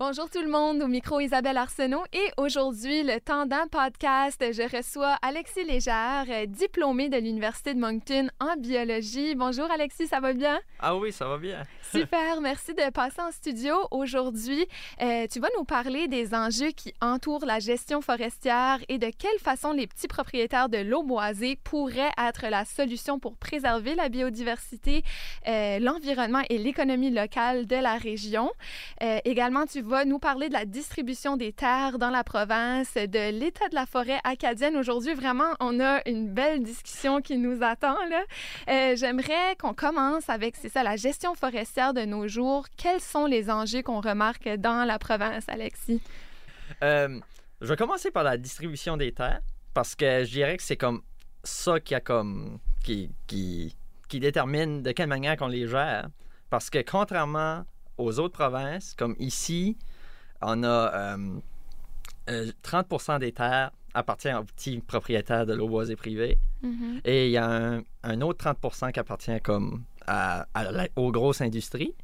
Bonjour tout le monde, au micro Isabelle Arsenault et aujourd'hui, le Tendant Podcast, je reçois Alexis Légère, euh, diplômé de l'Université de Moncton en biologie. Bonjour Alexis, ça va bien? Ah oui, ça va bien. Super, merci de passer en studio aujourd'hui. Euh, tu vas nous parler des enjeux qui entourent la gestion forestière et de quelle façon les petits propriétaires de l'eau boisée pourraient être la solution pour préserver la biodiversité, euh, l'environnement et l'économie locale de la région. également, tu va nous parler de la distribution des terres dans la province, de l'état de la forêt acadienne. Aujourd'hui, vraiment, on a une belle discussion qui nous attend. Là. Euh, j'aimerais qu'on commence avec, c'est ça, la gestion forestière de nos jours. Quels sont les enjeux qu'on remarque dans la province, Alexis? Euh, je vais commencer par la distribution des terres parce que je dirais que c'est comme ça qui a comme qui, qui, qui détermine de quelle manière qu'on les gère. Parce que contrairement aux autres provinces, comme ici, on a 30% euh, euh, des terres appartiennent aux petits propriétaires de l'eau boisée privée. Mm-hmm. Et il y a un, autre 30% qui appartient comme aux grosses industries.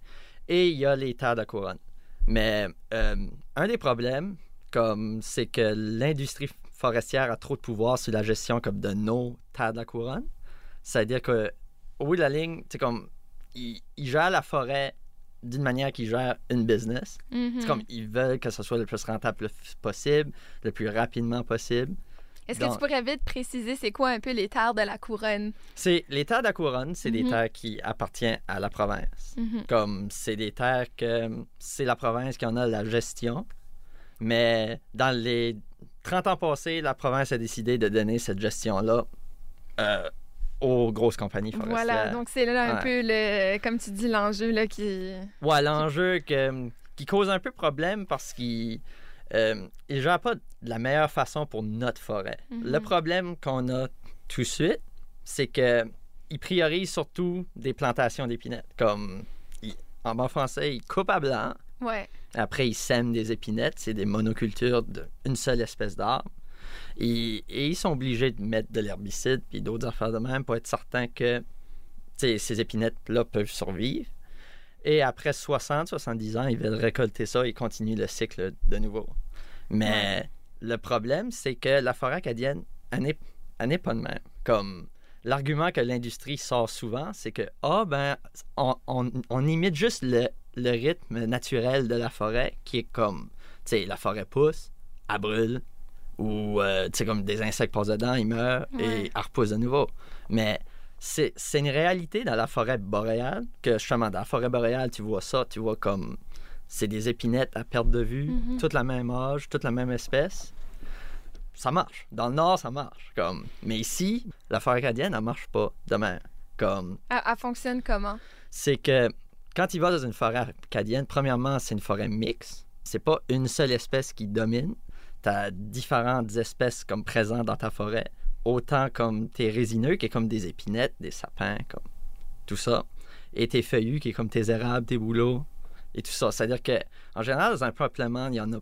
Et il y a les terres de couronne. Mais euh, un des problèmes, comme c'est que l'industrie forestière a trop de pouvoir sur la gestion comme de nos terres de la couronne. C'est-à-dire que au bout de la ligne, c'est comme ils, ils gèrent la forêt d'une manière qu'ils gèrent une business. Mm-hmm. C'est comme ils veulent que ce soit le plus rentable possible, le plus rapidement possible. Est-ce que tu pourrais vite préciser c'est quoi un peu les terres de la couronne? C'est les terres de la couronne, c'est des Mm-hmm. terres qui appartiennent à la province. Mm-hmm. Comme c'est des terres que c'est la province qui en a la gestion. Mais dans les 30 ans passés, la province a décidé de donner cette gestion-là euh, aux grosses compagnies forestières. Voilà, donc c'est là un Ouais. peu, le, comme tu dis, l'enjeu là, qui... Ouais, l'enjeu que- qui cause un peu problème parce qu'il euh, il gère pas de la meilleure façon pour notre forêt. Mhm. Le problème qu'on a tout de suite, c'est que il priorise surtout des plantations d'épinettes. Comme il- en bon français, il coupe à blanc. Ouais. Après, il sème des épinettes. C'est des monocultures d'une seule espèce d'arbre. Et, et ils sont obligés de mettre de l'herbicide puis d'autres affaires de même pour être certain que ces épinettes-là peuvent survivre. Et après 60, 70 ans, ils veulent récolter ça et continuer le cycle de nouveau. Mais le problème, c'est que la forêt acadienne, elle n'est pas de même. Comme l'argument que l'industrie sort souvent, c'est que, ah, ben, on, on- on imite juste le, le rythme naturel de la forêt qui est comme, tu sais, la forêt pousse, elle brûle, ou, euh, tu sais, comme des insectes passent dedans, ils meurent Ouais. et elle repousse de nouveau. Mais c'est c'est une réalité dans la forêt boréale que, justement, dans la forêt boréale, tu vois ça, tu vois comme, c'est des épinettes à perte de vue, Mhm. toute la même âge, toute la même espèce. Ça marche. Dans le nord, ça marche. Comme, mais ici, la forêt acadienne, elle marche pas de même. Comme, Elle, elle fonctionne comment? c'est que quand tu vas dans une forêt acadienne, premièrement, c'est une forêt mixte. C'est pas une seule espèce qui domine. Tu as différentes espèces comme présentes dans ta forêt. Autant comme tes résineux, qui est comme des épinettes, des sapins, comme tout ça. Et tes feuillus, qui est comme tes érables, tes bouleaux, et tout ça. C'est-à-dire que en général, dans un peuplement, il y en a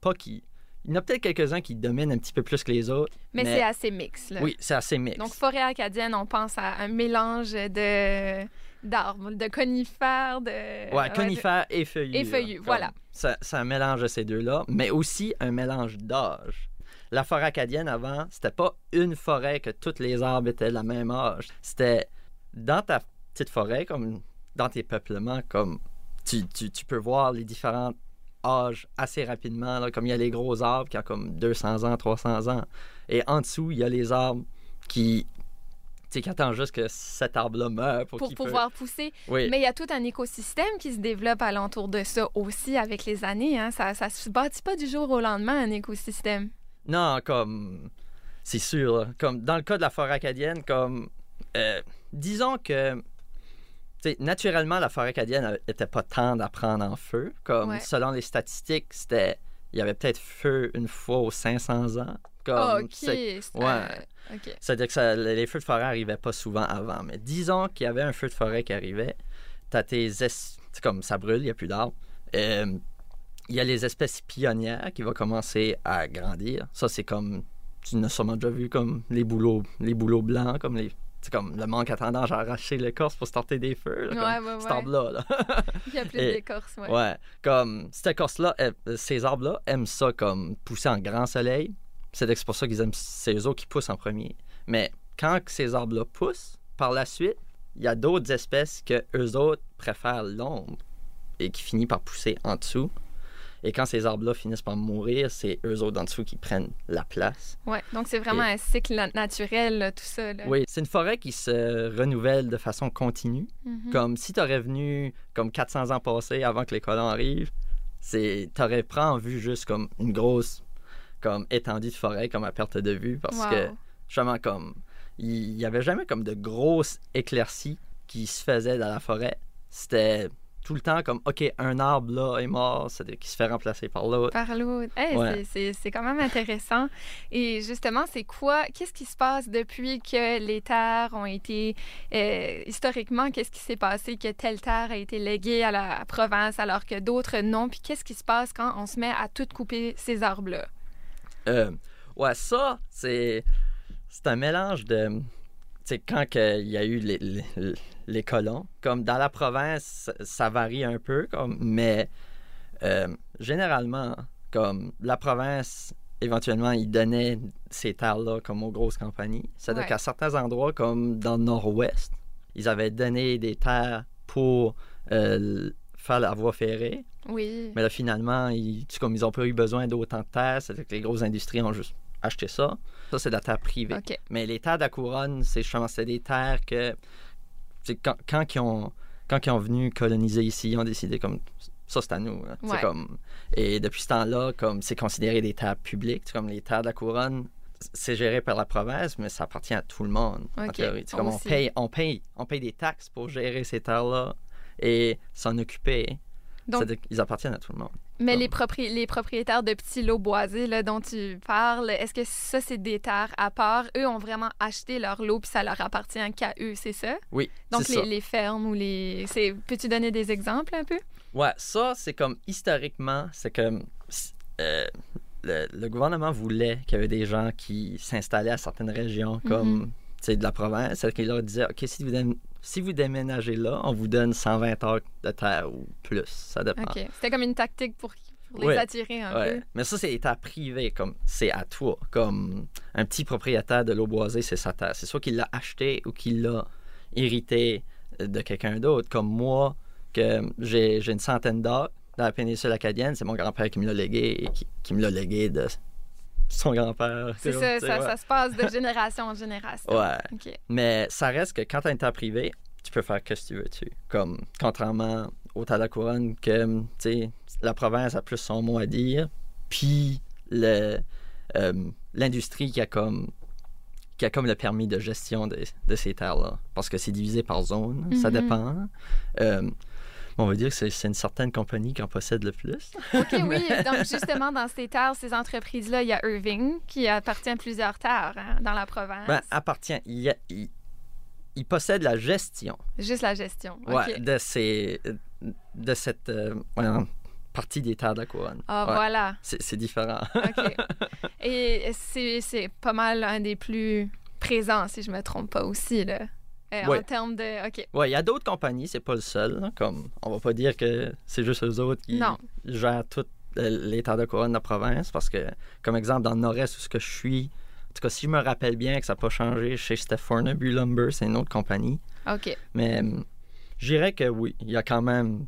pas qui. Il y en a peut-être quelques-uns qui dominent un petit peu plus que les autres. Mais, Mais- c'est assez mix. Là. Oui, c'est assez mixte. Donc, forêt acadienne, on pense à un mélange de d'arbres, de conifères, de... Ouais, de- conifères et feuillus. Et là. feuillus, Comme voilà. Ça, c'est un mélange de ces deux-là, mais aussi un mélange d'âge. La forêt acadienne, avant, c'était pas une forêt que tous les arbres étaient de la même âge. C'était dans ta petite forêt, comme dans tes peuplements, comme tu, tu, tu peux voir les différents âges assez rapidement. là. comme il y a les gros arbres qui ont comme 200 ans, 300 ans. Et en dessous, il y a les arbres qui... Sais, qui attendent juste que cet arbre-là meure pour, pour qu'il peut- pouvoir pousser. Oui. Mais il y a tout un écosystème qui se développe alentour de ça aussi avec les années. Hein. Ça ne se bâtit pas du jour au lendemain, un écosystème. Non, comme. C'est sûr. là. Comme dans le cas de la forêt acadienne, comme. euh, disons que. naturellement, la forêt acadienne n'était pas tendre à prendre en feu. Comme Ouais. selon les statistiques, c'était. Il y avait peut-être feu une fois aux 500 ans. Comme, OK. c'est- c'est- ouais. euh, OK. C'est-à-dire que ça- les feux de forêt n'arrivaient pas souvent avant. Mais disons qu'il y avait un feu de forêt qui arrivait. T'as tes es- comme ça brûle, il n'y a plus d'arbres. Euh, Il y a les espèces pionnières qui vont commencer à grandir. Ça, c'est comme. Tu n'as sûrement déjà vu comme les bouleaux, les bouleaux blancs, comme les c'est comme le manque à tendance à arracher l'écorce pour starter des feux. Là, Ouais, ouais, cet ouais. arbre-là. là. Il y a plus d'écorce, ouais. Ouais. Comme cette écorce-là, ces arbres-là aiment ça comme pousser en grand soleil. C'est pour ça qu'ils aiment, c'est eux autres qui poussent en premier. Mais quand ces arbres-là poussent, par la suite, il y a d'autres espèces que eux autres préfèrent l'ombre et qui finissent par pousser en dessous. Et quand ces arbres-là finissent par mourir, c'est eux autres en dessous qui prennent la place. Ouais, donc c'est vraiment Et- un cycle na- naturel, tout ça. Là. Oui, c'est une forêt qui se renouvelle de façon continue. Mhm. Comme si tu aurais venu comme 400 ans passés avant que les colons arrivent, c'est t'aurais pris en vue juste comme une grosse comme étendue de forêt comme à perte de vue parce Wow. que justement comme il y avait jamais comme de grosses éclaircies qui se faisaient dans la forêt. C'était tout le temps comme OK, un arbre là est mort, c'est qui se fait remplacer par l'autre. Par l'autre. Hey, Ouais. c'est- quand même intéressant. Et justement, c'est quoi, qu'est-ce qui se passe depuis que les terres ont été, euh, historiquement, qu'est-ce qui s'est passé que telle terre a été léguée à la province alors que d'autres non? Puis qu'est-ce qui se passe quand on se met à tout couper ces arbres-là? Euh, ouais, ça, c'est, c'est un mélange de. Tu sais, quand il y a eu les, les, les colons, comme dans la province, ça, ça varie un peu, comme, mais euh, généralement, comme la province, éventuellement, ils donnaient ces terres-là comme aux grosses compagnies. C'est-à-dire Ouais. qu'à certains endroits, comme dans le nord-ouest, ils avaient donné des terres pour euh, faire la voie ferrée. Oui. Mais là, finalement, ils, comme ils n'ont pas eu besoin d'autant de terre, c'est que les grosses industries ont juste acheté ça. Ça, c'est de la terre privée. OK. Mais les terres de la couronne, c'est justement c'est des terres que quand, quand ils ont quand ils ont venu coloniser ici, ils ont décidé comme ça c'est à nous. hein. Ouais. Comme et depuis ce temps-là, comme c'est considéré des terres publiques, comme les terres de la couronne, c'est géré par la province, mais ça appartient à tout le monde. en OK. théorie. Comme on paye, on paye, on paye des taxes pour gérer ces terres-là et s'en occuper. Donc, qu'ils appartiennent à tout le monde. mais comme- les, propri- les propriétaires de petits lots boisés là, dont tu parles, est-ce que ça, c'est des terres à part? Eux ont vraiment acheté leur lot puis ça leur appartient qu'à eux, c'est ça? Oui, Donc, c'est les, ça. les fermes ou les. Peux-tu donner des exemples un peu? Ouais, ça, c'est comme historiquement, c'est comme euh, le, le gouvernement voulait qu'il y avait des gens qui s'installaient à certaines régions comme tu sais, de la province. Qu'ils leur disaient OK, si vous, dém- si vous déménagez là, on vous donne 120 heures de terre ou plus. Ça dépend. OK. C'était comme une tactique pour, pour les Ouais. attirer un Ouais. peu. Mais ça, c'est terres privées, comme c'est à toi. Comme un petit propriétaire de l'eau boisée, c'est sa terre. C'est soit qu'il l'a acheté ou qu'il l'a hérité de quelqu'un d'autre. Comme moi, que j'ai une centaine d'acres dans la péninsule acadienne, c'est mon grand-père qui me l'a légué et qui, qui me l'a légué de son grand-père. C'est ça, ça, ouais. ça se passe de génération en génération. Ouais. Mais ça reste que quand tu as une terre privée, tu peux faire ce que tu veux dessus. Comme, contrairement au terre de la couronne, que, tu sais, la province a plus son mot à dire, puis euh, l'industrie qui a comme qui a comme le permis de gestion de, de ces terres-là. Parce que c'est divisé par zone, ça Mhm. dépend. Euh, on va dire que c'est, une certaine compagnie qui en possède le plus. OK, oui. Donc, justement, dans ces terres, ces entreprises-là, il y a Irving qui appartient à plusieurs terres hein, dans la province. Ben, appartient, il, y a- il, il possède la gestion Juste la gestion. OK. Ouais, de, ces, de cette euh, partie des terres de la couronne. Ah, Ouais, voilà. c'est, différent. OK. Et c'est, c'est pas mal un des plus présents, si je me trompe pas aussi, là. Euh, Ouais. En termes de... OK. Ouais, il y a d'autres compagnies, c'est pas le seul. là, comme, on va pas dire que c'est juste eux autres qui Non. gèrent toutes euh, les terres de couronne de la province. Parce que, comme exemple, dans le nord-est où ce que je suis, en tout cas, si je me rappelle bien que ça n'a pas changé, chez Steph Fornaby Lumber, c'est une autre compagnie. OK. Mais je dirais que oui, il y a quand même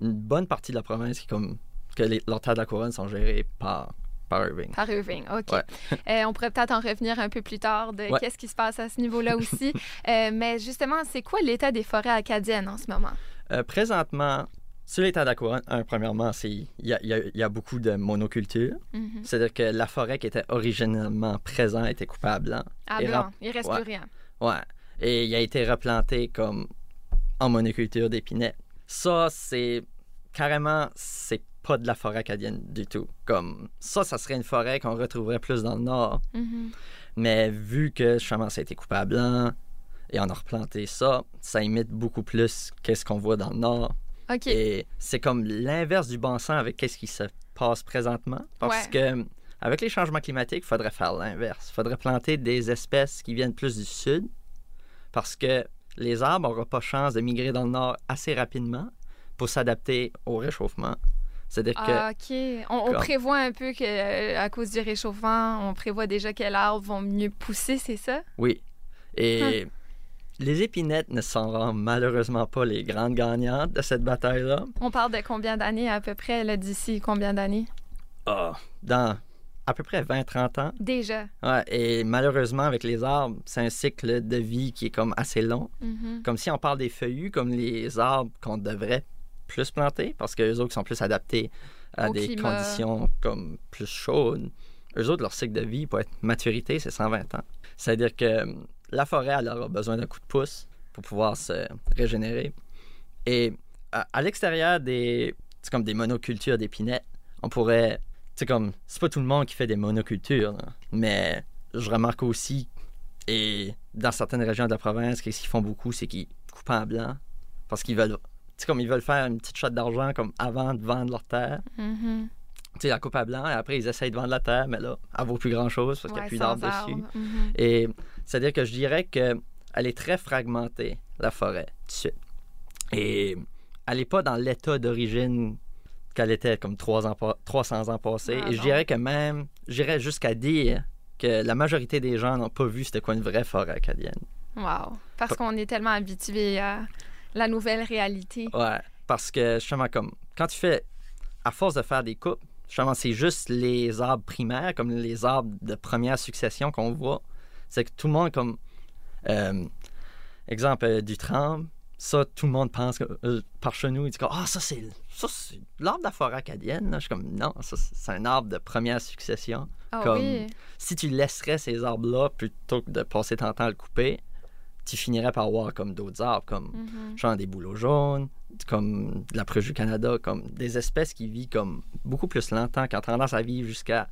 une bonne partie de la province qui, comme, que les, leurs terres de la couronne sont gérées par, par Irving. Par Irving, OK. Ouais. Euh, on pourrait peut-être en revenir un peu plus tard de Ouais. qu'est-ce qui se passe à ce niveau-là aussi. Euh, mais justement, c'est quoi l'état des forêts acadiennes en ce moment? Euh, présentement, sur couronne, un, premièrement, il y a, y y beaucoup de monoculture. Mhm. C'est-à-dire que la forêt qui était originellement présente était coupée à blanc. À Et blanc, il reste ouais. plus rien. Ouais. Et il a été replanté comme en monoculture d'épinette. Ça, c'est carrément, c'est pas de la forêt acadienne du tout. Comme ça, ça serait une forêt qu'on retrouverait plus dans le nord. Mhm. Mais vu que justement ça a été coupé à blanc et on a replanté ça, ça imite beaucoup plus qu'est-ce qu'on voit dans le nord. OK. Et c'est comme l'inverse du bon sens avec qu'est-ce qui se passe présentement. Parce Ouais. que avec les changements climatiques, il faudrait faire l'inverse. Il faudrait planter des espèces qui viennent plus du sud parce que les arbres n'auront pas chance de migrer dans le nord assez rapidement pour s'adapter au réchauffement. C'est-à-dire que Ah, OK. On, on comme- prévoit un peu que euh, à cause du réchauffement, on prévoit déjà quels arbres vont mieux pousser, c'est ça? Oui. Et les épinettes ne seront malheureusement pas les grandes gagnantes de cette bataille-là. On parle de combien d'années à peu près, là, d'ici combien d'années? Ah, dans à peu près 20-30 ans. Déjà. Ouais, et malheureusement, avec les arbres, c'est un cycle de vie qui est comme assez long. Mhm. Comme si on parle des feuillus, comme les arbres qu'on devrait plus planter, parce qu'eux autres sont plus adaptés à Au des climat. conditions comme plus chaudes. Eux autres, leur cycle de vie pour être maturité, c'est 120 ans. C'est-à-dire que euh, la forêt, elle aura besoin d'un coup de pouce pour pouvoir se régénérer. Et à, à l'extérieur des, comme des monocultures d'épinettes, on pourrait, c'est comme, c'est pas tout le monde qui fait des monocultures, là. mais je remarque aussi, et dans certaines régions de la province, qu'est-ce qu'ils font beaucoup, c'est qu'ils coupent en blanc, parce qu'ils veulent, sais, comme ils veulent faire une petite shot d'argent comme avant de vendre leur terre. Mhm. Tu sais, la coupe à blanc, et après ils essayent de vendre la terre, mais là, elle vaut plus grand-chose parce qu'il n'y a plus d'arbres dessus. Mhm. Et c'est-à-dire que je dirais que elle est très fragmentée, la forêt, tout de suite. Et elle n'est pas dans l'état d'origine qu'elle était comme ans pa- 300 ans passés. Ah, Et je dirais que même, j'irais jusqu'à dire que la majorité des gens n'ont pas vu c'était quoi une vraie forêt acadienne. Wow. Parce qu'on est tellement habitué à la nouvelle réalité. Ouais, parce que justement, comme quand tu fais, à force de faire des coupes, justement, c'est juste les arbres primaires, comme les arbres de première succession qu'on voit. C'est que tout le monde, comme, euh, exemple, euh, du tremble, ça, tout le monde pense que, euh, par chez nous, ils disent que, ah, ça, c'est ça, c'est l'arbre de la forêt acadienne. là. Je suis comme, non, ça, c'est un arbre de première succession. Ah comme- oui. Si tu laisserais ces arbres-là plutôt que de passer ton temps à le couper, tu finirais par voir comme d'autres arbres, comme Mhm. genre des bouleaux jaunes, comme de la du Canada, comme des espèces qui vivent comme beaucoup plus longtemps, qui ont tendance à vivre jusqu'à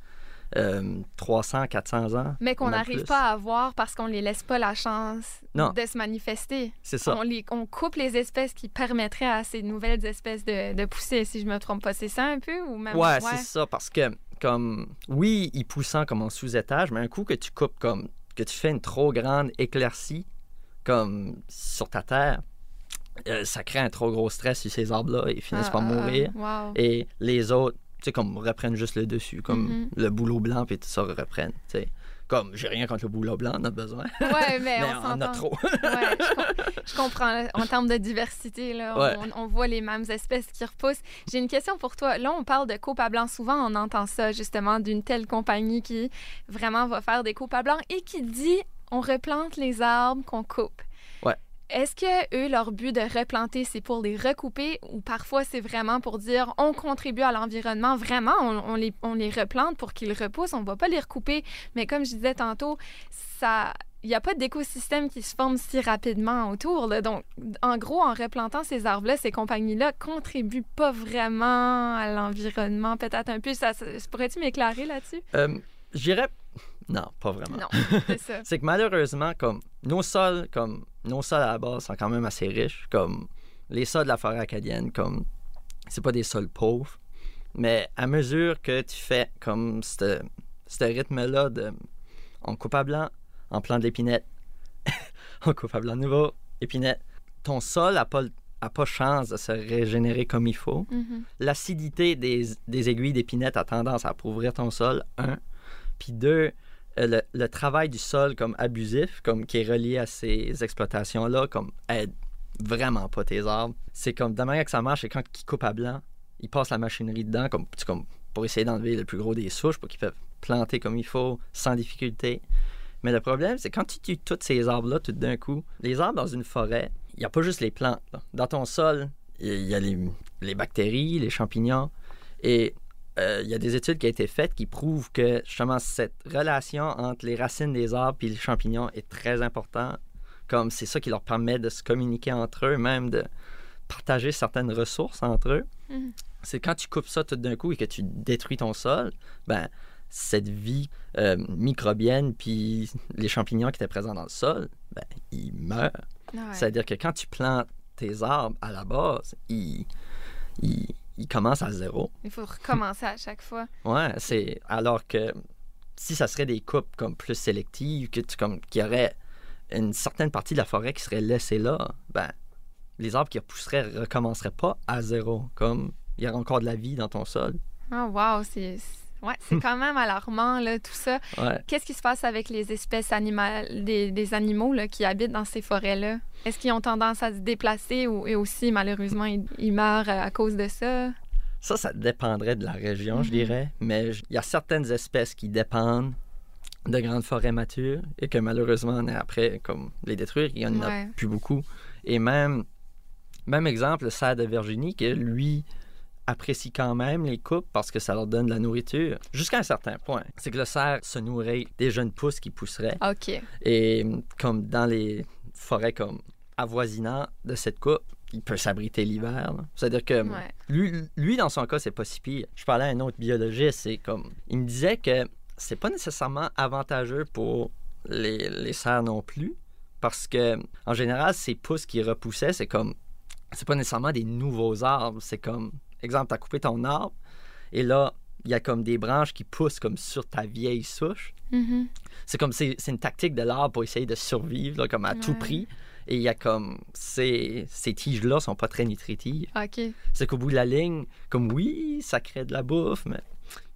euh, 300, 400 ans. Mais qu'on n'arrive pas à voir parce qu'on les laisse pas la chance Non. de se manifester. C'est ça. On, les, on coupe les espèces qui permettraient à ces nouvelles espèces de, de pousser, si je me trompe pas. C'est ça un peu ou même Ouais, c'est ça, parce que, comme, oui, ils poussent comme en sous-étage, mais un coup que tu coupes comme, que tu fais une trop grande éclaircie, comme sur ta terre, euh, ça crée un trop gros stress sur ces arbres-là, ils finissent Ah, par ah, ah. mourir. Wow. Et les autres, tu sais, comme reprennent juste le dessus, comme Mhm. le boulot blanc, puis tout ça reprennent, tu sais. Comme, j'ai rien contre le boulot blanc, on a besoin. Ouais, mais, mais on on en a trop. Ouais, je, com- je comprends. En termes de diversité, là, Ouais. on, on voit les mêmes espèces qui repoussent. J'ai une question pour toi. Là, on parle de coupe à blanc. Souvent, on entend ça justement d'une telle compagnie qui vraiment va faire des coupes à blanc et qui dit on replante les arbres qu'on coupe. Ouais. Est-ce que eux, leur but de replanter, c'est pour les recouper ou parfois c'est vraiment pour dire on contribue à l'environnement, vraiment, on, on les, on les replante pour qu'ils repoussent, on va pas les recouper. Mais comme je disais tantôt, ça, il n'y a pas d'écosystème qui se forme si rapidement autour. là. Donc, en gros, en replantant ces arbres-là, ces compagnies-là contribuent pas vraiment à l'environnement, peut-être un peu. Ça, ça- pourrais-tu m'éclairer là-dessus? Euh, je dirais, non, pas vraiment. Non, c'est ça. C'est que malheureusement, comme nos sols, comme nos sols à la base sont quand même assez riches, comme les sols de la forêt acadienne, comme c'est pas des sols pauvres, mais à mesure que tu fais comme ce rythme-là de on coupe à blanc, on plante l'épinette, on coupe à blanc nouveau, épinette, ton sol n'a pas, a pas chance de se régénérer comme il faut Mhm. l'acidité des, des aiguilles d'épinette a tendance à appauvrir ton sol, un. Puis deux, le, le travail du sol comme abusif, comme qui est relié à ces exploitations-là, comme aide vraiment pas tes arbres. C'est comme, de la manière que ça marche, c'est quand ils coupent à blanc, ils passent la machinerie dedans, comme, comme pour essayer d'enlever le plus gros des souches, pour qu'ils peuvent planter comme il faut, sans difficulté. Mais le problème, c'est quand tu tues tous ces arbres-là tout d'un coup, les arbres dans une forêt, il n'y a pas juste les plantes. Dans ton sol, il y a les, les bactéries, les champignons. Et euh, il y a des études qui ont été faites qui prouvent que justement cette relation entre les racines des arbres et les champignons est très importante. Comme c'est ça qui leur permet de se communiquer entre eux, même de partager certaines ressources entre eux. Mhm. C'est quand tu coupes ça tout d'un coup et que tu détruis ton sol, ben cette vie euh, microbienne puis les champignons qui étaient présents dans le sol, ben ils meurent. Ouais. C'est-à-dire que quand tu plantes tes arbres à la base, ils, ils, ils commencent à zéro. Il faut recommencer à chaque fois. Ouais, c'est alors que si ça serait des coupes comme plus sélectives, que tu comme qui auraient une certaine partie de la forêt qui serait laissée là, ben, les arbres qui repousseraient recommenceraient pas à zéro. Comme il y a encore de la vie dans ton sol. Oh, wow, c'est. C'est quand même alarmant, là, tout ça. Ouais. Qu'est-ce qui se passe avec les espèces animales, des, des animaux là, qui habitent dans ces forêts-là? Est-ce qu'ils ont tendance à se déplacer ou et aussi, malheureusement, ils, ils meurent à cause de ça? Ça, ça dépendrait de la région, je Mhm. dirais. Mais il y a certaines espèces qui dépendent de grandes forêts matures et que malheureusement, on est après, comme les détruire, il y en Ouais. a plus beaucoup. Et même, même exemple, le cerf de Virginie, que lui apprécie quand même les coupes parce que ça leur donne de la nourriture, jusqu'à un certain point. C'est que le cerf se nourrit des jeunes pousses qui pousseraient. OK. Et comme dans les forêts comme avoisinantes de cette coupe, il peut s'abriter l'hiver. C'est-à-dire que Ouais. lui, lui, dans son cas, c'est pas si pire. Je parlais à un autre biologiste, c'est comme. Il me disait que c'est pas nécessairement avantageux pour les, les cerfs non plus. Parce que, en général, ces pousses qui repoussaient, c'est comme. C'est pas nécessairement des nouveaux arbres. C'est comme. Exemple, t'as coupé ton arbre, et là, il y a comme des branches qui poussent comme sur ta vieille souche. Mhm. C'est comme. C'est c'est une tactique de l'arbre pour essayer de survivre, là, comme à tout prix. Et il y a comme. Ces, ces tiges-là sont pas très nutritives OK. c'est qu'au bout de la ligne, comme oui, ça crée de la bouffe, mais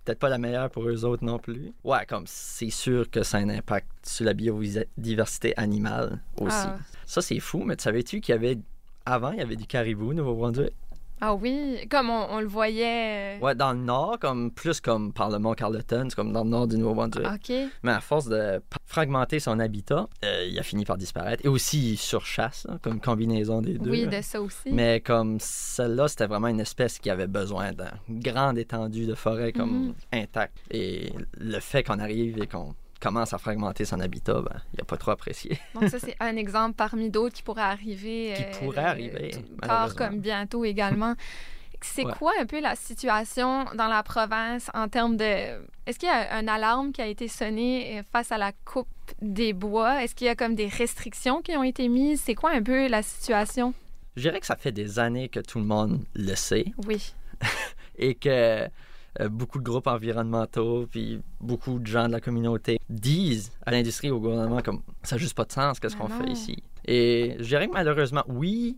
peut-être pas la meilleure pour eux autres non plus. Ouais, comme c'est sûr que ça a un impact sur la biodiversité animale aussi. Ah. Ça, c'est fou, mais tu savais-tu qu'il y avait. Avant, il y avait du caribou au Nouveau-Brunswick. Ah oui, comme on, on le voyait. euh, Ouais, dans le nord, comme plus comme par le mont Carleton, c'est comme dans le nord du Nouveau-Brunswick. OK. Mais à force de fragmenter son habitat, euh, il a fini par disparaître. Et aussi surchasse, hein, comme combinaison des deux. Oui, de ça aussi. Mais comme celle-là, c'était vraiment une espèce qui avait besoin d'une grande étendue de forêt comme Mhm. intacte. Et le fait qu'on arrive et qu'on commence à fragmenter son habitat, ben, il n'a pas trop apprécié. Donc ça, c'est un exemple parmi d'autres qui pourrait arriver. Qui euh, pourrait arriver, Tard comme bientôt également. C'est Ouais. quoi un peu la situation dans la province en termes de... Est-ce qu'il y a un alarme qui a été sonné euh, face à la coupe des bois? Est-ce qu'il y a comme des restrictions qui ont été mises? C'est quoi un peu la situation? Je dirais que ça fait des années que tout le monde le sait Oui. et que beaucoup de groupes environnementaux puis beaucoup de gens de la communauté disent à l'industrie, au gouvernement, comme ça n'a juste pas de sens, qu'est-ce Ben qu'on fait ici. Et je dirais que malheureusement, oui,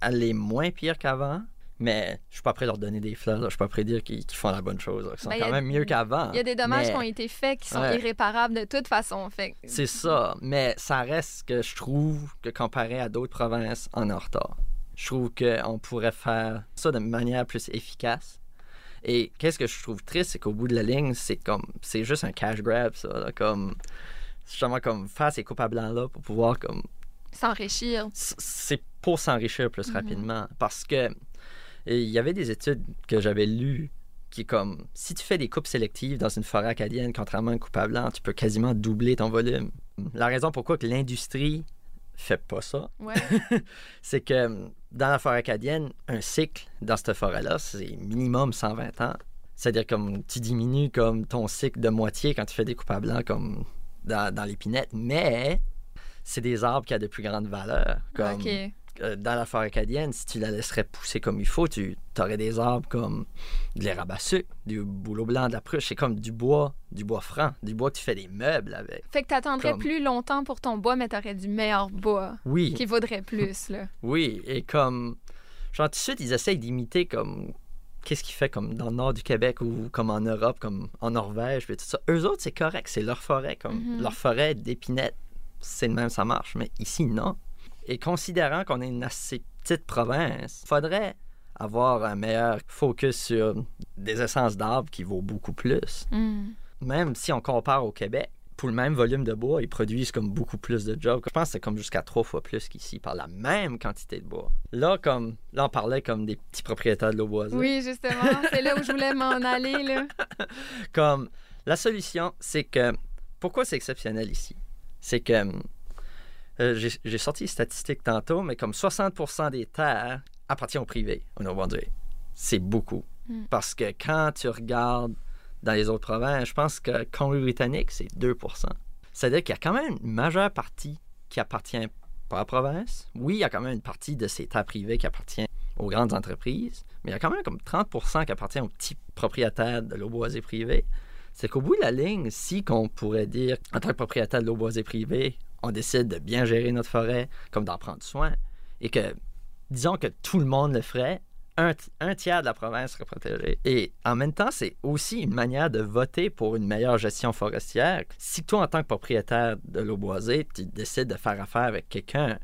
elle est moins pire qu'avant, mais je suis pas prêt à leur donner des fleurs, là. je suis pas prêt à dire qu'ils font la bonne chose, là. Ils sont Ben, quand même mieux qu'avant. Il y a des dommages mais qui ont été faits qui sont Ouais. irréparables de toute façon. Fait C'est ça, mais ça reste que je trouve que comparé à d'autres provinces, on est en retard. Je trouve qu'on pourrait faire ça de manière plus efficace. Et qu'est-ce que je trouve triste, c'est qu'au bout de la ligne, c'est comme c'est juste un cash grab, ça. là, comme justement comme faire ces coupes à blanc là pour pouvoir comme S'enrichir. c'est pour s'enrichir plus Mhm. rapidement. Parce que il y avait des études que j'avais lues qui comme si tu fais des coupes sélectives dans une forêt acadienne, contrairement à une coupe à blanc, tu peux quasiment doubler ton volume. La raison pourquoi que l'industrie fait pas ça, Ouais. c'est que hum, dans la forêt acadienne, un cycle dans cette forêt-là, c'est minimum 120 ans. C'est-à-dire comme tu diminues comme ton cycle de moitié quand tu fais des coupes à blanc comme dans, dans l'épinette, mais c'est des arbres qui ont de plus grandes valeurs. Comme. Euh, dans la forêt acadienne, si tu la laisserais pousser comme il faut, tu aurais des arbres comme de sucre, du bouleau blanc, de la pruche. C'est comme du bois, du bois franc, du bois que tu fais des meubles avec. Fait que t'attendrais Comme- plus longtemps pour ton bois, mais t'aurais du meilleur bois Oui, qui vaudrait plus, là. oui. Et comme. Genre, tout de suite, ils essayent d'imiter comme. Qu'est-ce qu'ils fait comme dans le nord du Québec ou comme en Europe, comme en Norvège, puis tout ça. Eux autres, c'est correct, c'est leur forêt, comme Mhm. leur forêt d'épinettes. C'est de même, ça marche. Mais ici, non. Et considérant qu'on est une assez petite province, faudrait avoir un meilleur focus sur des essences d'arbres qui vaut beaucoup plus. Hmm. Même si on compare au Québec, pour le même volume de bois, ils produisent comme beaucoup plus de jobs. Je pense que c'est comme jusqu'à trois fois plus qu'ici par la même quantité de bois. Là, comme là, on parlait comme des petits propriétaires de l'eau boisée. Oui, justement. C'est là où je voulais m'en aller, là. Comme la solution, c'est que pourquoi c'est exceptionnel ici, c'est que euh, j'ai sorti les statistiques tantôt, mais comme 60% des terres appartiennent au privé au Nouveau-Brunswick. C'est beaucoup. Mm. Parce que quand tu regardes dans les autres provinces, je pense que Colombie-Britannique, c'est 2 C'est-à-dire qu'il y a quand même une majeure partie qui appartient pas à la province. Oui, il y a quand même une partie de ces terres privées qui appartient aux grandes entreprises, mais il y a quand même comme 30 qui appartient aux petits propriétaires de l'eau boisée privée. C'est qu'au bout de la ligne, si qu'on pourrait dire, en tant que propriétaire de l'eau boisée privée, on décide de bien gérer notre forêt, comme d'en prendre soin, et que, disons que tout le monde le ferait, un, tiers de la province serait protégé. Et en même temps, c'est aussi une manière de voter pour une meilleure gestion forestière. Si toi, en tant que propriétaire de l'eau boisée, tu décides de faire affaire avec quelqu'un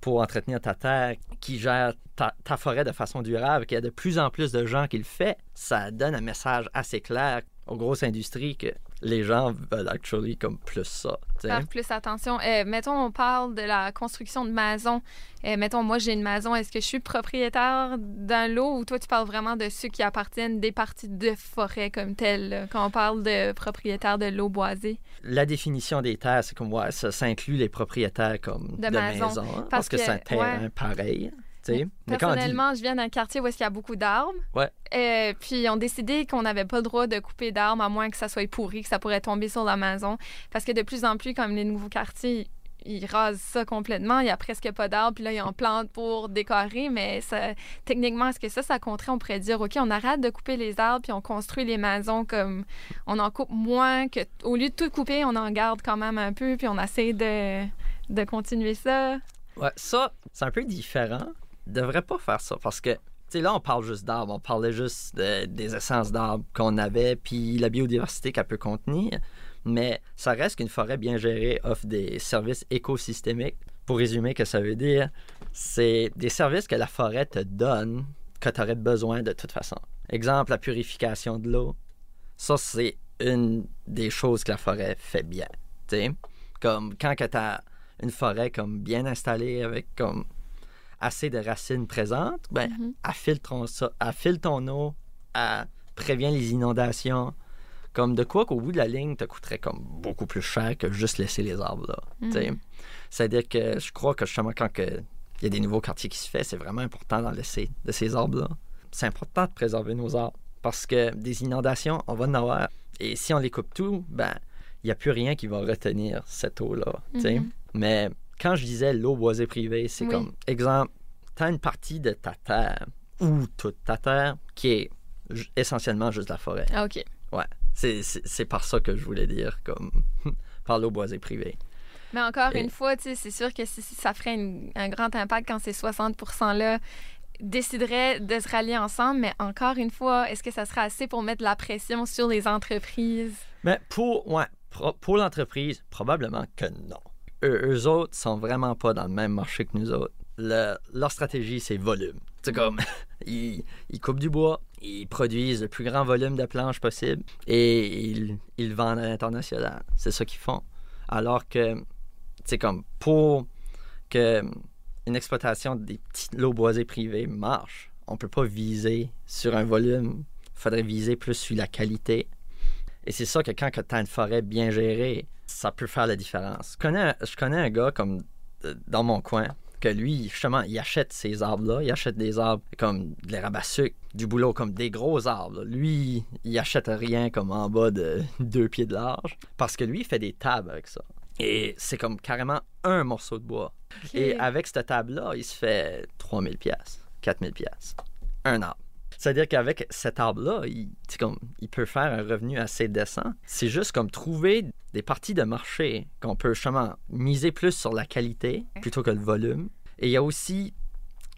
pour entretenir ta terre, qui gère ta, ta forêt de façon durable, qu'il y a de plus en plus de gens qui le font, ça donne un message assez clair aux grosses industries que les gens veulent actually comme plus ça. Faire plus attention. Euh, mettons, on parle de la construction de maisons. Euh, mettons, moi, j'ai une maison. Est-ce que je suis propriétaire d'un lot ou toi, tu parles vraiment de ceux qui appartiennent des parties de forêt comme telles, quand on parle de propriétaire de l'eau boisée? La définition des terres, c'est comme, ouais, ça, ça inclut les propriétaires comme De de, maisons. maisons, hein, Parce parce, que, c'est un terrain ouais. pareil. On dit- Personnellement, je viens d'un quartier où qu'il y a beaucoup d'arbres. Ouais. Euh, puis ont décidé qu'on n'avait pas le droit de couper d'arbres à moins que ça soit pourri, que ça pourrait tomber sur la maison. Parce que de plus en plus, comme les nouveaux quartiers, ils rasent ça complètement. Il n'y a presque pas d'arbres. Puis là, ils en plantent pour décorer. Mais ça, techniquement, est-ce que ça, ça compterait? On pourrait dire, OK, on arrête de couper les arbres puis on construit les maisons comme... On en coupe moins que... Au lieu de tout couper, on en garde quand même un peu puis on essaie de, de continuer ça. Ouais, ça, c'est un peu différent. Devrait pas faire ça parce que, tu sais, là, on parle juste d'arbres. On parlait juste de- des essences d'arbres qu'on avait, puis la biodiversité qu'elle peut contenir. Mais ça reste qu'une forêt bien gérée offre des services écosystémiques. Pour résumer, que ça veut dire, c'est des services que la forêt te donne que tu aurais besoin de toute façon. Exemple, la purification de l'eau. Ça, c'est une des choses que la forêt fait bien. tu sais. Comme quand tu as une forêt comme bien installée avec comme assez de racines présentes, ben, Mhm. elle, filtre ton, eau, prévient les inondations. Comme de quoi qu'au bout de la ligne, te coûterait comme beaucoup plus cher que juste laisser les arbres là. Mhm. C'est-à-dire que je crois que justement quand il y a des nouveaux quartiers qui se font, c'est vraiment important d'en laisser de ces arbres-là. C'est important de préserver nos arbres parce que des inondations, on va en avoir. Et si on les coupe tout, ben il n'y a plus rien qui va retenir cette eau-là. Mhm. Mais quand je disais l'eau boisée privée, c'est Oui. comme, exemple, tu as une partie de ta terre ou toute ta terre qui est essentiellement juste la forêt. Ah, OK. C'est- C'est par ça que je voulais dire, comme par l'eau boisée privée. Mais encore Et- une fois, tu sais, c'est sûr que ça ferait une- un grand impact quand ces 60 %-là décideraient de se rallier ensemble. Mais encore une fois, est-ce que ça serait assez pour mettre de la pression sur les entreprises? Mais pour, ouais, pour l'entreprise, probablement que non. Eux, eux autres sont vraiment pas dans le même marché que nous autres. Le- leur stratégie, c'est volume. C'est comme, ils, ils coupent du bois, ils produisent le plus grand volume de planches possible et ils, vendent à l'international. C'est ça qu'ils font. Alors que, c'est comme, pour que une exploitation des petites lots boisés privés marche, on peut pas viser sur un volume. Il faudrait viser plus sur la qualité. Et c'est ça que quand tu as une forêt bien gérée, ça peut faire la différence. Je connais, un- je connais un gars comme euh, dans mon coin que lui, justement, il achète ces arbres-là. Il achète des arbres comme de l'érable du boulot comme des gros arbres. là. Lui, il achète rien comme en bas de deux pieds de large parce que lui, il fait des tables avec ça. Et c'est comme carrément un morceau de bois. Et avec cette table-là, il se fait 3000 pièces, 4000 pièces. Un arbre. C'est-à-dire qu'avec cet arbre-là, il, c'est comme, il peut faire un revenu assez décent. C'est juste comme trouver des parties de marché qu'on peut justement miser plus sur la qualité plutôt que le volume. Et il y a aussi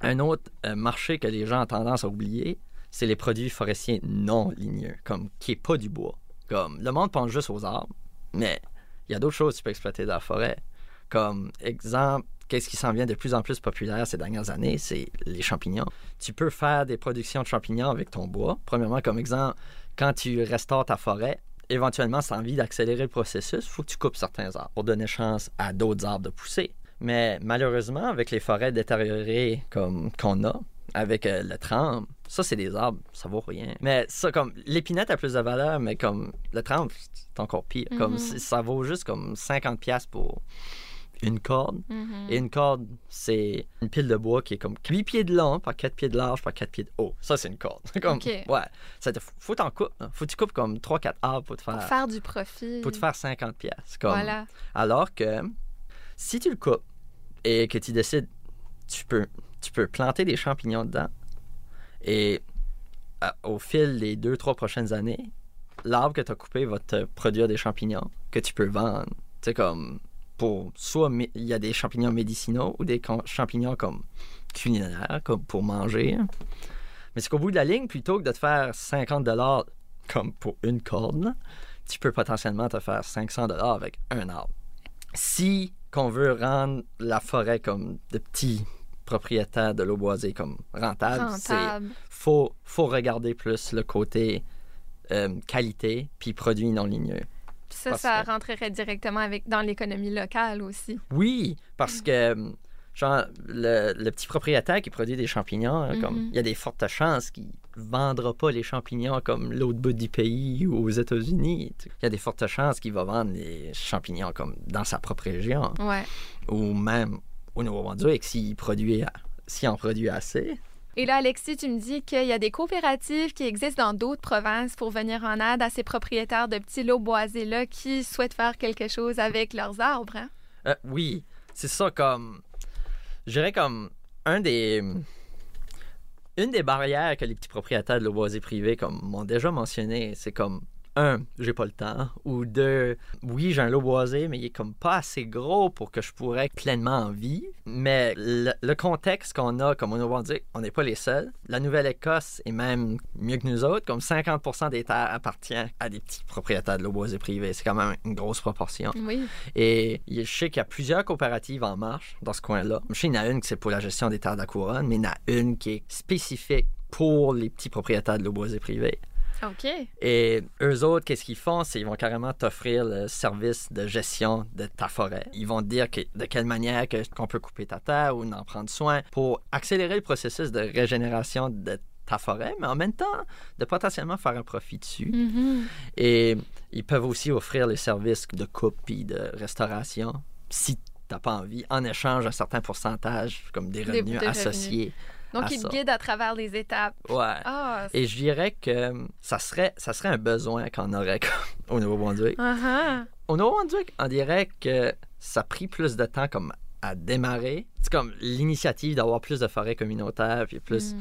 un autre euh, marché que les gens ont tendance à oublier, c'est les produits forestiers non ligneux, comme qui n'est pas du bois. Comme le monde pense juste aux arbres, mais il y a d'autres choses que tu peux exploiter dans la forêt. Comme exemple, qu'est-ce qui s'en vient de plus en plus populaire ces dernières années, c'est les champignons. Tu peux faire des productions de champignons avec ton bois. Premièrement, comme exemple, quand tu restaures ta forêt, éventuellement, si tu as envie d'accélérer le processus, il faut que tu coupes certains arbres pour donner chance à d'autres arbres de pousser. Mais malheureusement, avec les forêts détériorées comme qu'on a, avec euh, le tremble, ça, c'est des arbres, ça vaut rien. Mais ça, comme, l'épinette a plus de valeur, mais comme, le tremble, c'est encore pire. Comme, Mhm. c'est- ça vaut juste comme 50$ piastres pour une corde. Mhm. Et une corde, c'est une pile de bois qui est comme 8 pieds de long par 4 pieds de large par 4 pieds de haut. Ça, c'est une corde. comme. Ouais. Ça te, faut t'en couper. hein. Faut que tu coupes comme 3-4 arbres pour te faire, Pour faire du profit. pour te faire 50 pièces. Comme... Voilà. Alors que si tu le coupes et que tu décides, tu peux, tu peux planter des champignons dedans et à- au fil des 2-3 prochaines années, l'arbre que tu as coupé va te produire des champignons que tu peux vendre. Tu sais, comme pour soit il y a des champignons médicinaux ou des champignons comme culinaires, comme pour manger. Mais c'est qu'au bout de la ligne, plutôt que de te faire 50 dollars comme pour une corde, tu peux potentiellement te faire 500 dollars avec un arbre. Si qu'on veut rendre la forêt comme de petits propriétaires de l'eau boisée comme rentable, c'est Rentable. faut faut regarder plus le côté euh, qualité puis produits non ligneux. Puis ça, Parce ça que- rentrerait directement avec, dans l'économie locale aussi. Oui, parce que euh, genre le, le petit propriétaire qui produit des champignons, comme Mhm. il y a des fortes chances qu'il vendra pas les champignons comme l'autre bout du pays ou aux États-Unis. Il y a des fortes chances qu'il va vendre les champignons comme dans sa propre région Ouais. ou même au Nouveau-Brunswick s'il produit s'il en produit assez. Et là, Alexis, tu me dis qu'il y a des coopératives qui existent dans d'autres provinces pour venir en aide à ces propriétaires de petits lots boisés-là qui souhaitent faire quelque chose avec leurs arbres. hein? Euh, oui, c'est ça comme. Je dirais comme un des. Une des barrières que les petits propriétaires de l'eau boisée privée comme m'ont déjà mentionné, c'est comme un, j'ai pas le temps, ou deux, oui, j'ai un lot boisé, mais il est comme pas assez gros pour que je pourrais pleinement en vivre. Mais le, le contexte qu'on a, comme on va dire, on n'est pas les seuls. La Nouvelle-Écosse est même mieux que nous autres, comme 50% des terres appartient à des petits propriétaires de l'eau boisée privée. C'est quand même une grosse proportion. Oui. Et je sais qu'il y a plusieurs coopératives en marche dans ce coin-là. Je sais qu'il y en a une qui c'est pour la gestion des terres de la couronne, mais il y en a une qui est spécifique pour les petits propriétaires de l'eau boisée privée. OK. Et eux autres, qu'est-ce qu'ils font? C'est qu'ils vont carrément t'offrir le service de gestion de ta forêt. Ils vont te dire que- de quelle manière que- qu'on peut couper ta terre ou en prendre soin pour accélérer le processus de régénération de ta forêt, mais en même temps, de potentiellement faire un profit dessus. Mhm. Et ils peuvent aussi offrir les services de coupe et de restauration si t'as pas envie, en échange d'un certain pourcentage, comme des revenus des associés. Donc, à ils te ça. guident à travers les étapes. Ouais. Ah, Et je dirais que ça serait, ça serait un besoin qu'on aurait au Nouveau-Brunswick. ah. Au Nouveau-Brunswick, on dirait que ça a pris plus de temps comme à démarrer. C'est comme l'initiative d'avoir plus de forêts communautaires, puis plus... Mm.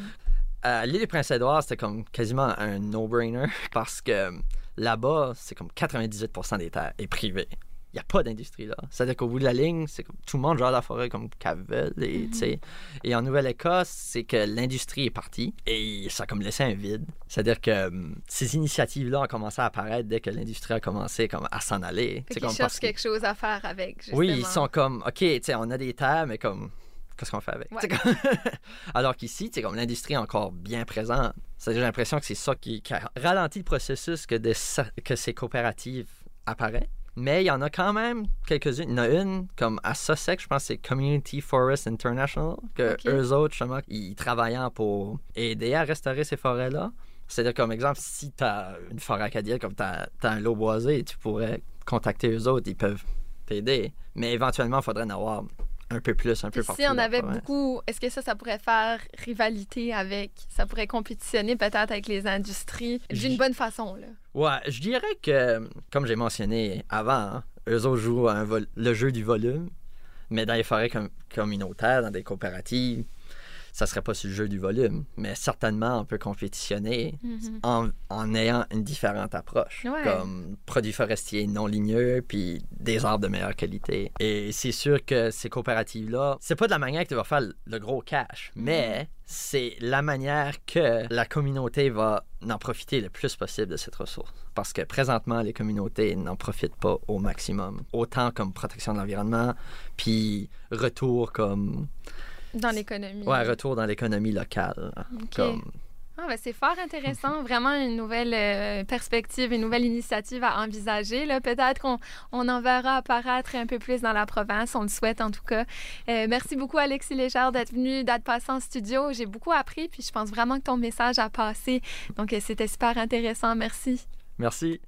À l'île des Princes-Édouard, c'était comme quasiment un no-brainer parce que là-bas, c'est comme 98% des terres est privé. Il n'y a pas d'industrie là. C'est-à-dire qu'au bout de la ligne, c'est tout le monde gère la forêt comme qu'elle veut. Et, tu sais. et en Nouvelle-Écosse, c'est que l'industrie est partie et ça a comme laissé un vide. C'est-à-dire que hum, ces initiatives-là ont commencé à apparaître dès que l'industrie a commencé comme à s'en aller. Comme cherchent que- quelque chose à faire avec, justement. oui, ils sont comme, OK, on a des terres, mais comme, qu'est-ce qu'on fait avec? Ouais. Comme- Alors qu'ici, comme l'industrie est encore bien présente. Ça, J'ai l'impression que c'est ça qui, qui a ralenti le processus que, de, sa- que ces coopératives apparaissent. Mais il y en a quand même quelques-unes. Il y en a une, comme à Sussex, je pense que c'est Community Forest International, que Ok. eux autres, justement, ils travaillant pour aider à restaurer ces forêts-là. C'est-à-dire, comme exemple, si tu as une forêt acadienne, comme tu as, un lot boisé, tu pourrais contacter eux autres, ils peuvent t'aider. Mais éventuellement, il faudrait en avoir un peu plus, un peu partout. si on avait beaucoup, est-ce que ça, ça pourrait faire rivalité avec, ça pourrait compétitionner peut-être avec les industries d'une bonne façon, là? Ouais, je dirais que, comme j'ai mentionné avant, hein, eux autres jouent un le jeu du volume, mais dans les forêts com- communautaires, dans des coopératives, ça serait pas sur le jeu du volume, mais certainement on peut compétitionner Mhm. en, en ayant une différente approche, Ouais. comme produits forestiers non ligneux, puis des arbres de meilleure qualité. Et c'est sûr que ces coopératives-là, c'est pas de la manière que tu vas faire le gros cash, Mhm. mais c'est la manière que la communauté va en profiter le plus possible de cette ressource. Parce que présentement, les communautés n'en profitent pas au maximum. Autant comme protection de l'environnement, puis retour comme... Dans l'économie. Ouais, retour dans l'économie locale. Comme... Ah, ben, c'est fort intéressant. Vraiment une nouvelle euh, perspective, une nouvelle initiative à envisager. Là. Peut-être qu'on on en verra apparaître un peu plus dans la province. On le souhaite en tout cas. Euh, merci beaucoup, Alexis Léger, d'être venu, d'être passé en studio. J'ai beaucoup appris, puis je pense vraiment que ton message a passé. Donc, euh, c'était super intéressant. Merci. Merci.